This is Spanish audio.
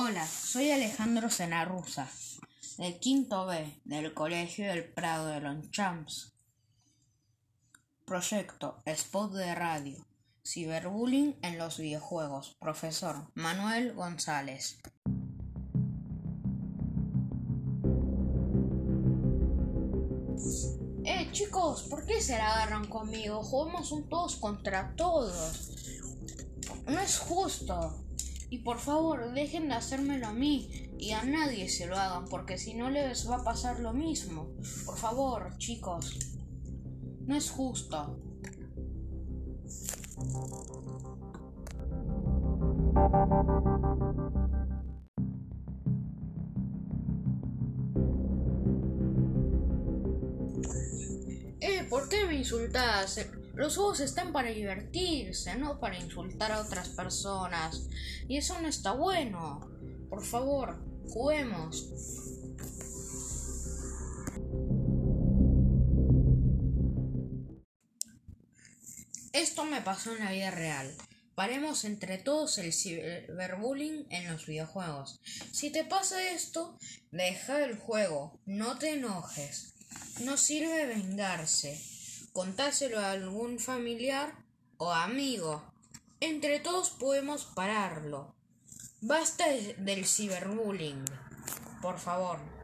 Hola, soy Alejandro Senarruza, del quinto B del Colegio del Prado de Lonchamps. Proyecto Spot de Radio. Ciberbullying en los videojuegos. Profesor Manuel González. Eh, chicos, ¿por qué se la agarran conmigo? Jugamos un todos contra todos. No es justo. Y por favor, dejen de hacérmelo a mí y a nadie se lo hagan, porque si no les va a pasar lo mismo. Por favor, chicos. No es justo. ¿Por qué me insultás? Los juegos están para divertirse, no para insultar a otras personas. Y eso no está bueno. Por favor, juguemos. Esto me pasó en la vida real. Paremos entre todos el ciberbullying en los videojuegos. Si te pasa esto, deja el juego, no te enojes. No sirve vengarse. Contáselo a algún familiar o amigo. Entre todos podemos pararlo. Basta del ciberbullying. Por favor.